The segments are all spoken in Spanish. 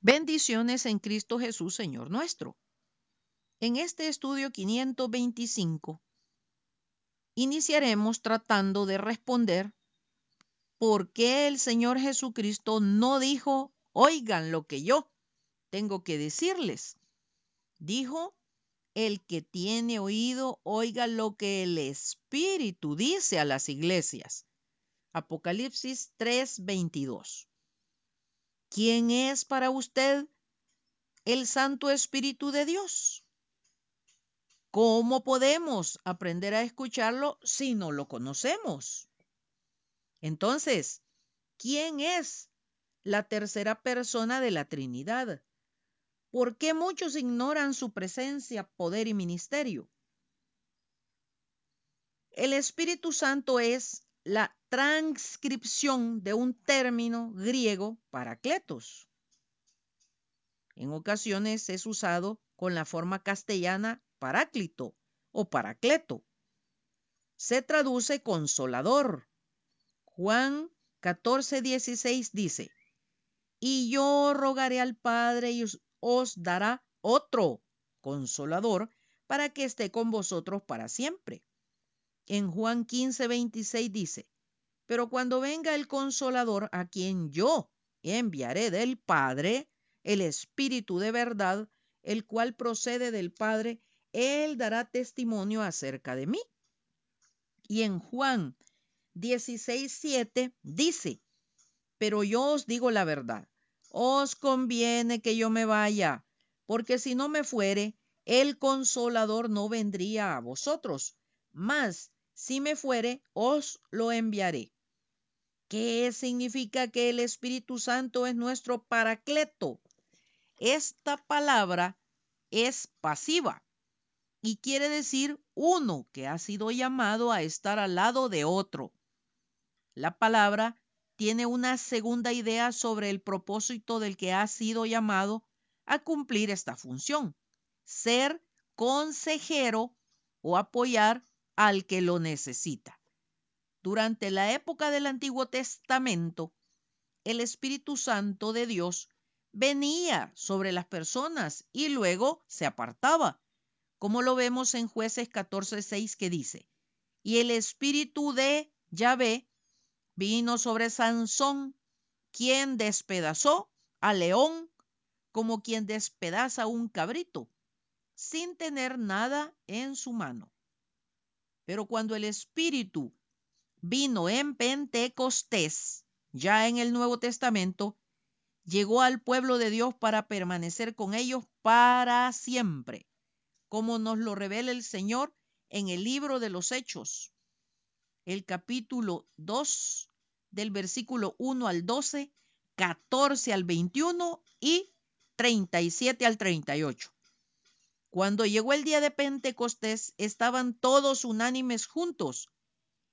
Bendiciones en Cristo Jesús, Señor nuestro. En este estudio 525 iniciaremos tratando de responder por qué el Señor Jesucristo no dijo, oigan lo que yo tengo que decirles. Dijo, el que tiene oído, oiga lo que el Espíritu dice a las iglesias. Apocalipsis 3:22. ¿Quién es para usted el Santo Espíritu de Dios? ¿Cómo podemos aprender a escucharlo si no lo conocemos? Entonces, ¿quién es la tercera persona de la Trinidad? ¿Por qué muchos ignoran su presencia, poder y ministerio? El Espíritu Santo es la transcripción de un término griego paracletos. En ocasiones es usado con la forma castellana paráclito o paracleto. Se traduce consolador. Juan 14, 16 dice, y yo rogaré al Padre y os dará otro consolador para que esté con vosotros para siempre en Juan 15, 26 dice, pero cuando venga el consolador a quien yo enviaré del Padre, el Espíritu de verdad, el cual procede del Padre, él dará testimonio acerca de mí. Y en Juan 16, 7 dice, pero yo os digo la verdad, os conviene que yo me vaya, porque si no me fuere, el consolador no vendría a vosotros, mas si me fuere, os lo enviaré. ¿Qué significa que el Espíritu Santo es nuestro paracleto? Esta palabra es pasiva y quiere decir uno que ha sido llamado a estar al lado de otro. La palabra tiene una segunda idea sobre el propósito del que ha sido llamado a cumplir esta función, ser consejero o apoyar al que lo necesita. Durante la época del Antiguo Testamento, el Espíritu Santo de Dios venía sobre las personas y luego se apartaba, como lo vemos en jueces 14.6 que dice, y el Espíritu de Yahvé vino sobre Sansón, quien despedazó al león como quien despedaza un cabrito, sin tener nada en su mano. Pero cuando el Espíritu vino en Pentecostés, ya en el Nuevo Testamento, llegó al pueblo de Dios para permanecer con ellos para siempre, como nos lo revela el Señor en el libro de los Hechos, el capítulo 2 del versículo 1 al 12, 14 al 21 y 37 al 38. Cuando llegó el día de Pentecostés, estaban todos unánimes juntos,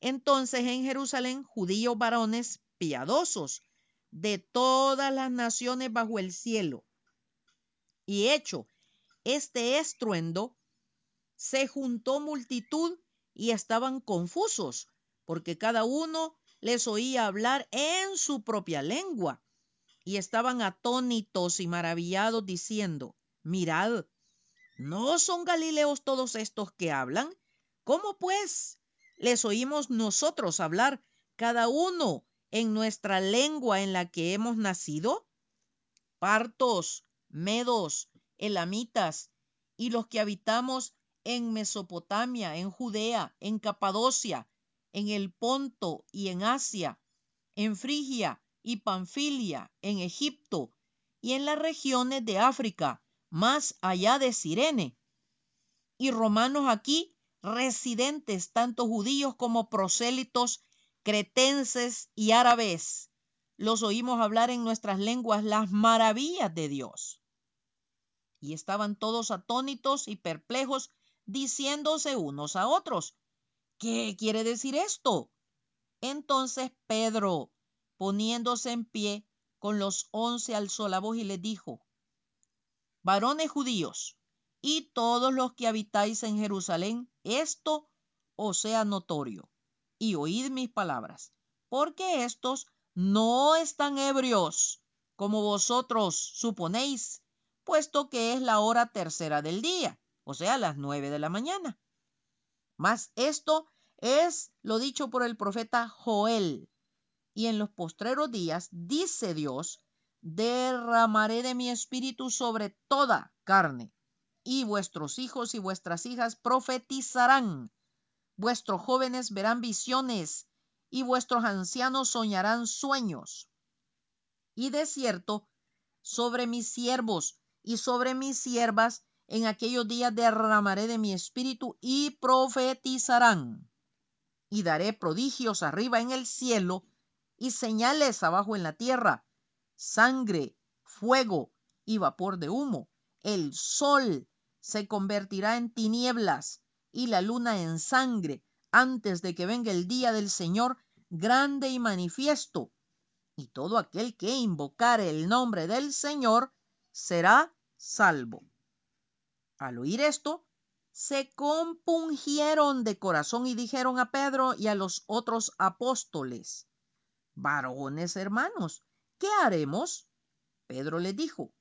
entonces en Jerusalén judíos varones piadosos de todas las naciones bajo el cielo. Y hecho este estruendo, se juntó multitud y estaban confusos, porque cada uno les oía hablar en su propia lengua. Y estaban atónitos y maravillados diciendo, mirad, ¿No son Galileos todos estos que hablan? ¿Cómo pues les oímos nosotros hablar cada uno en nuestra lengua en la que hemos nacido? Partos, medos, elamitas y los que habitamos en Mesopotamia, en Judea, en Capadocia, en el Ponto y en Asia, en Frigia y Panfilia, en Egipto y en las regiones de África más allá de Sirene. Y romanos aquí, residentes, tanto judíos como prosélitos, cretenses y árabes. Los oímos hablar en nuestras lenguas las maravillas de Dios. Y estaban todos atónitos y perplejos, diciéndose unos a otros, ¿qué quiere decir esto? Entonces Pedro, poniéndose en pie, con los once alzó la voz y les dijo, varones judíos, y todos los que habitáis en Jerusalén, esto os sea notorio, y oíd mis palabras, porque estos no están ebrios, como vosotros suponéis, puesto que es la hora tercera del día, o sea, las nueve de la mañana. Mas esto es lo dicho por el profeta Joel. Y en los postreros días, dice Dios, derramaré de mi espíritu sobre toda carne, y vuestros hijos y vuestras hijas profetizarán, vuestros jóvenes verán visiones, y vuestros ancianos soñarán sueños. Y de cierto, sobre mis siervos y sobre mis siervas en aquellos días derramaré de mi espíritu y profetizarán. Y daré prodigios arriba en el cielo y señales abajo en la tierra, sangre, fuego y vapor de humo. El sol se convertirá en tinieblas y la luna en sangre antes de que venga el día del Señor grande y manifiesto. Y todo aquel que invocare el nombre del Señor será salvo. Al oír esto, se compungieron de corazón y dijeron a Pedro y a los otros apóstoles, varones hermanos, ¿qué haremos? Pedro les dijo,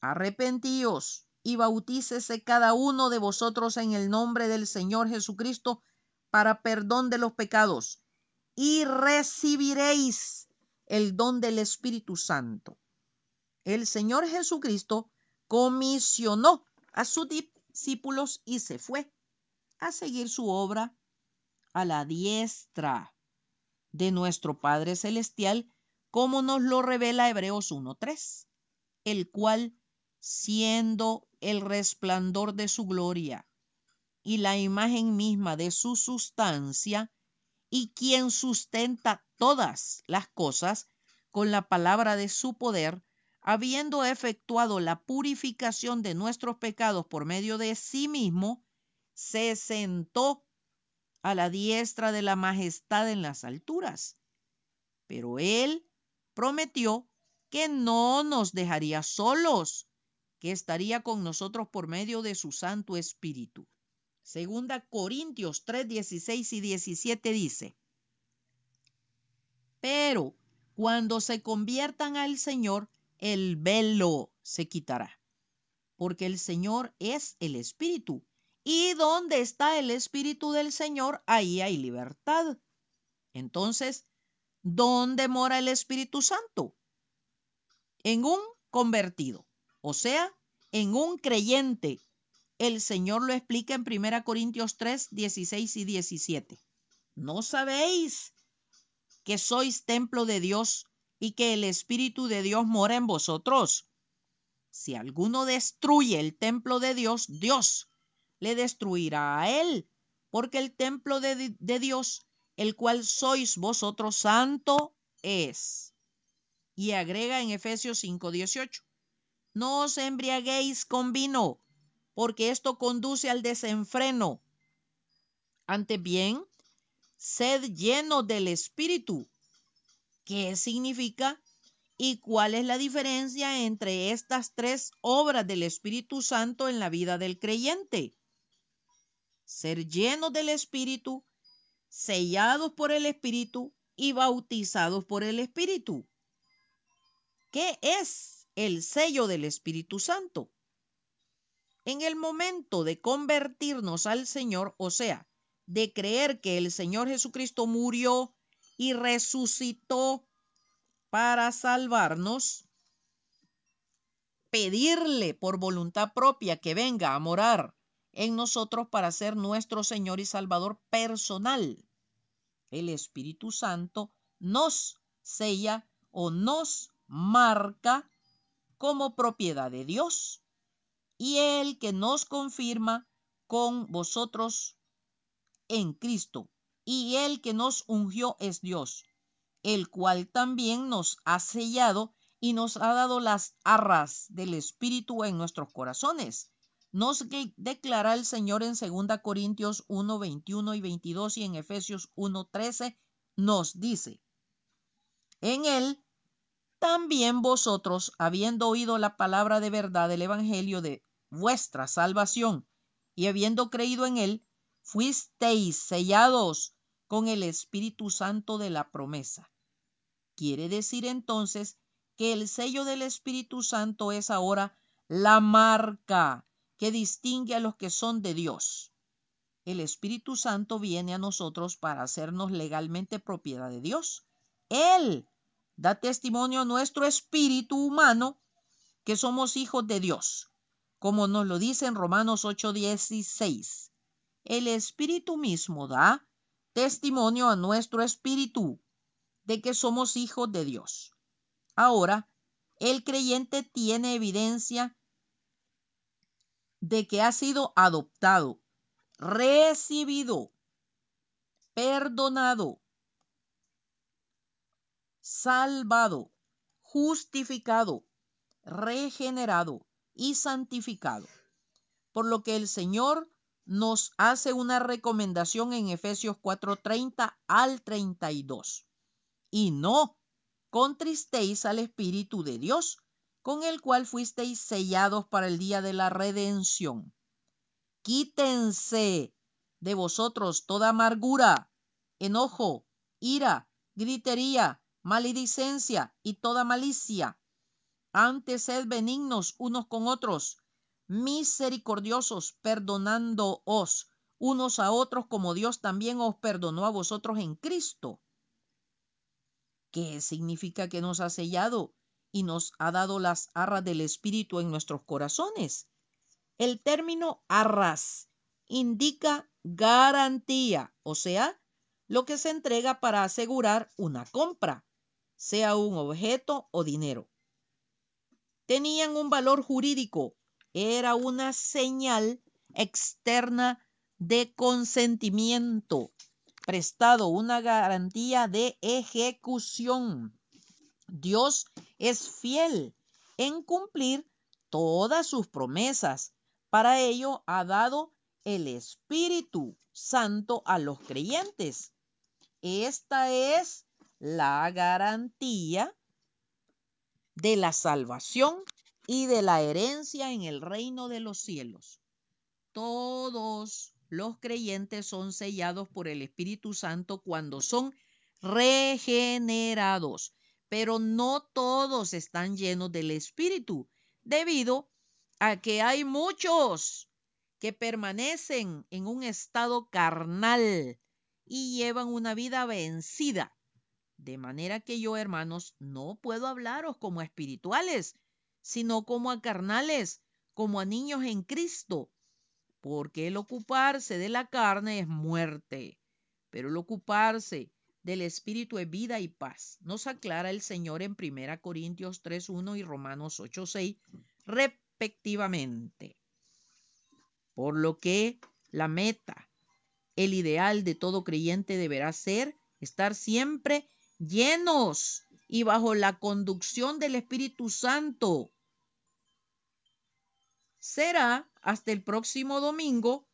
arrepentíos y bautícese cada uno de vosotros en el nombre del Señor Jesucristo para perdón de los pecados y recibiréis el don del Espíritu Santo. El Señor Jesucristo comisionó a sus discípulos y se fue a seguir su obra a la diestra de nuestro Padre Celestial, como nos lo revela Hebreos 1.3, el cual, siendo el resplandor de su gloria y la imagen misma de su sustancia, y quien sustenta todas las cosas con la palabra de su poder, habiendo efectuado la purificación de nuestros pecados por medio de sí mismo, se sentó a la diestra de la majestad en las alturas. Pero él prometió que no nos dejaría solos, que estaría con nosotros por medio de su Santo Espíritu. Segunda Corintios 3, 16 y 17 dice, Pero cuando se conviertan al Señor, el velo se quitará, porque el Señor es el Espíritu, y donde está el Espíritu del Señor, ahí hay libertad. Entonces, ¿dónde mora el Espíritu Santo? En un convertido, o sea, en un creyente. El Señor lo explica en 1 Corintios 3, 16 y 17. ¿No sabéis que sois templo de Dios y que el Espíritu de Dios mora en vosotros. Si alguno destruye el templo de Dios, Dios le destruirá a él, porque el templo de, de Dios, el cual sois vosotros, santo es. Y agrega en Efesios 5:18, no os embriaguéis con vino, porque esto conduce al desenfreno. Antes bien, sed lleno del Espíritu, ¿Qué significa y cuál es la diferencia entre estas tres obras del Espíritu Santo en la vida del creyente? Ser llenos del Espíritu, sellados por el Espíritu y bautizados por el Espíritu. ¿Qué es el sello del Espíritu Santo? En el momento de convertirnos al Señor, o sea, de creer que el Señor Jesucristo murió y resucitó para salvarnos, pedirle por voluntad propia que venga a morar en nosotros para ser nuestro Señor y Salvador personal. El Espíritu Santo nos sella o nos marca como propiedad de Dios y el que nos confirma con vosotros en Cristo y el que nos ungió es Dios, el cual también nos ha sellado y nos ha dado las arras del Espíritu en nuestros corazones. Nos declara el Señor en 2 Corintios 1, 21 y 22 y en Efesios 1, 13 nos dice, en él también vosotros, habiendo oído la palabra de verdad del Evangelio de vuestra salvación y habiendo creído en él, fuisteis sellados con el Espíritu Santo de la promesa. Quiere decir entonces que el sello del Espíritu Santo es ahora la marca que distingue a los que son de Dios. El Espíritu Santo viene a nosotros para hacernos legalmente propiedad de Dios. Él da testimonio nuestro espíritu humano que somos hijos de Dios, como nos lo dice en Romanos 8:16. El Espíritu mismo da testimonio a nuestro espíritu de que somos hijos de Dios. Ahora, el creyente tiene evidencia de que ha sido adoptado, recibido, perdonado, salvado, justificado, regenerado y santificado. Por lo que el Señor nos hace una recomendación en Efesios 4:30 al 32. Y no contristéis al Espíritu de Dios, con el cual fuisteis sellados para el día de la redención. Quítense de vosotros toda amargura, enojo, ira, gritería, maledicencia y toda malicia. Antes sed benignos unos con otros, misericordiosos, perdonándoos unos a otros como Dios también os perdonó a vosotros en Cristo. ¿Qué significa que nos ha sellado y nos ha dado las arras del Espíritu en nuestros corazones? El término arras indica garantía, o sea, lo que se entrega para asegurar una compra sea un objeto o dinero. Tenían un valor jurídico, era una señal externa de consentimiento, prestado una garantía de ejecución. Dios es fiel en cumplir todas sus promesas. Para ello ha dado el Espíritu Santo a los creyentes. Esta es la garantía de la salvación y de la herencia en el reino de los cielos. Todos los creyentes son sellados por el Espíritu Santo cuando son regenerados, pero no todos están llenos del Espíritu, debido a que hay muchos que permanecen en un estado carnal y llevan una vida vencida de manera que yo, hermanos, no puedo hablaros como a espirituales, sino como a carnales, como a niños en Cristo, porque el ocuparse de la carne es muerte, pero el ocuparse del Espíritu es vida y paz. Nos aclara el Señor en 1 Corintios 3.1 y Romanos 8.6 respectivamente. Por lo que la meta, el ideal de todo creyente deberá ser estar siempre llenos y bajo la conducción del Espíritu Santo. Será hasta el próximo domingo,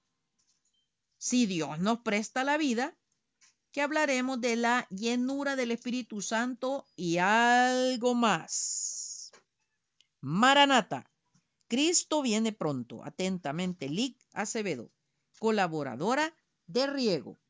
si Dios nos presta la vida, que hablaremos de la llenura del Espíritu Santo y algo más. Maranata. Cristo viene pronto. Atentamente, Lic Acevedo, colaboradora de Riego.